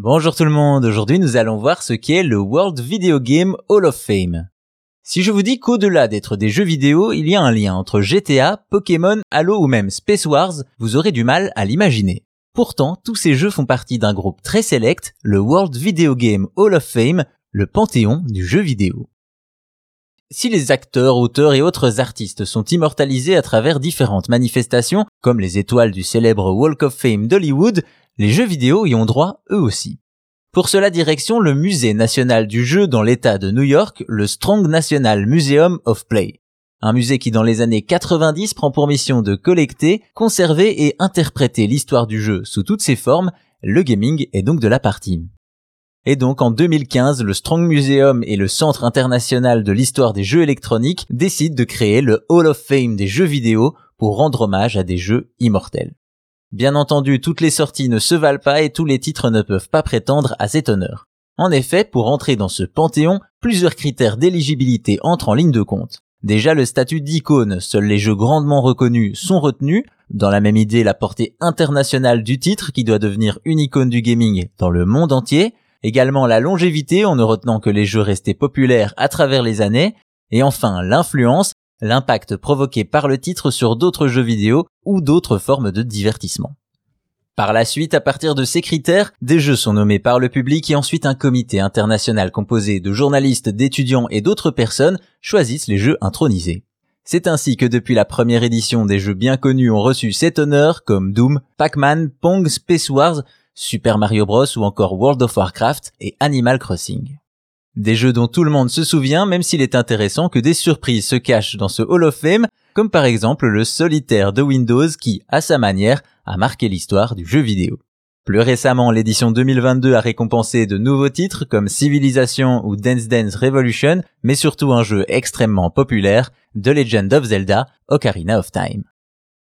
Bonjour tout le monde, aujourd'hui nous allons voir ce qu'est le World Video Game Hall of Fame. Si je vous dis qu'au-delà d'être des jeux vidéo, il y a un lien entre GTA, Pokémon, Halo ou même Space Wars, vous aurez du mal à l'imaginer. Pourtant, tous ces jeux font partie d'un groupe très select, le World Video Game Hall of Fame, le panthéon du jeu vidéo. Si les acteurs, auteurs et autres artistes sont immortalisés à travers différentes manifestations, comme les étoiles du célèbre Walk of Fame d'Hollywood, les jeux vidéo y ont droit eux aussi. Pour cela direction le musée national du jeu dans l'état de New York, le Strong National Museum of Play. Un musée qui dans les années 90 prend pour mission de collecter, conserver et interpréter l'histoire du jeu sous toutes ses formes, le gaming est donc de la partie. Et donc en 2015, le Strong Museum et le Centre international de l'histoire des jeux électroniques décident de créer le Hall of Fame des jeux vidéo pour rendre hommage à des jeux immortels. Bien entendu, toutes les sorties ne se valent pas et tous les titres ne peuvent pas prétendre à cet honneur. En effet, pour entrer dans ce panthéon, plusieurs critères d'éligibilité entrent en ligne de compte. Déjà le statut d'icône, seuls les jeux grandement reconnus sont retenus, dans la même idée la portée internationale du titre qui doit devenir une icône du gaming dans le monde entier, également la longévité en ne retenant que les jeux restés populaires à travers les années, et enfin l'influence l'impact provoqué par le titre sur d'autres jeux vidéo ou d'autres formes de divertissement. Par la suite, à partir de ces critères, des jeux sont nommés par le public et ensuite un comité international composé de journalistes, d'étudiants et d'autres personnes choisissent les jeux intronisés. C'est ainsi que depuis la première édition, des jeux bien connus ont reçu cet honneur comme Doom, Pac-Man, Pong, Space Wars, Super Mario Bros ou encore World of Warcraft et Animal Crossing. Des jeux dont tout le monde se souvient, même s'il est intéressant que des surprises se cachent dans ce Hall of Fame, comme par exemple le solitaire de Windows qui, à sa manière, a marqué l'histoire du jeu vidéo. Plus récemment, l'édition 2022 a récompensé de nouveaux titres comme Civilization ou Dance Dance Revolution, mais surtout un jeu extrêmement populaire, The Legend of Zelda, Ocarina of Time.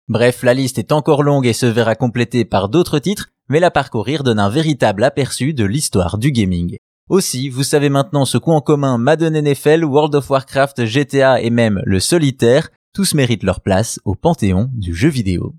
Bref, la liste est encore longue et se verra complétée par d'autres titres, mais la parcourir donne un véritable aperçu de l'histoire du gaming. Aussi, vous savez maintenant ce qu'ont en commun Madden NFL, World of Warcraft, GTA et même le solitaire, tous méritent leur place au panthéon du jeu vidéo.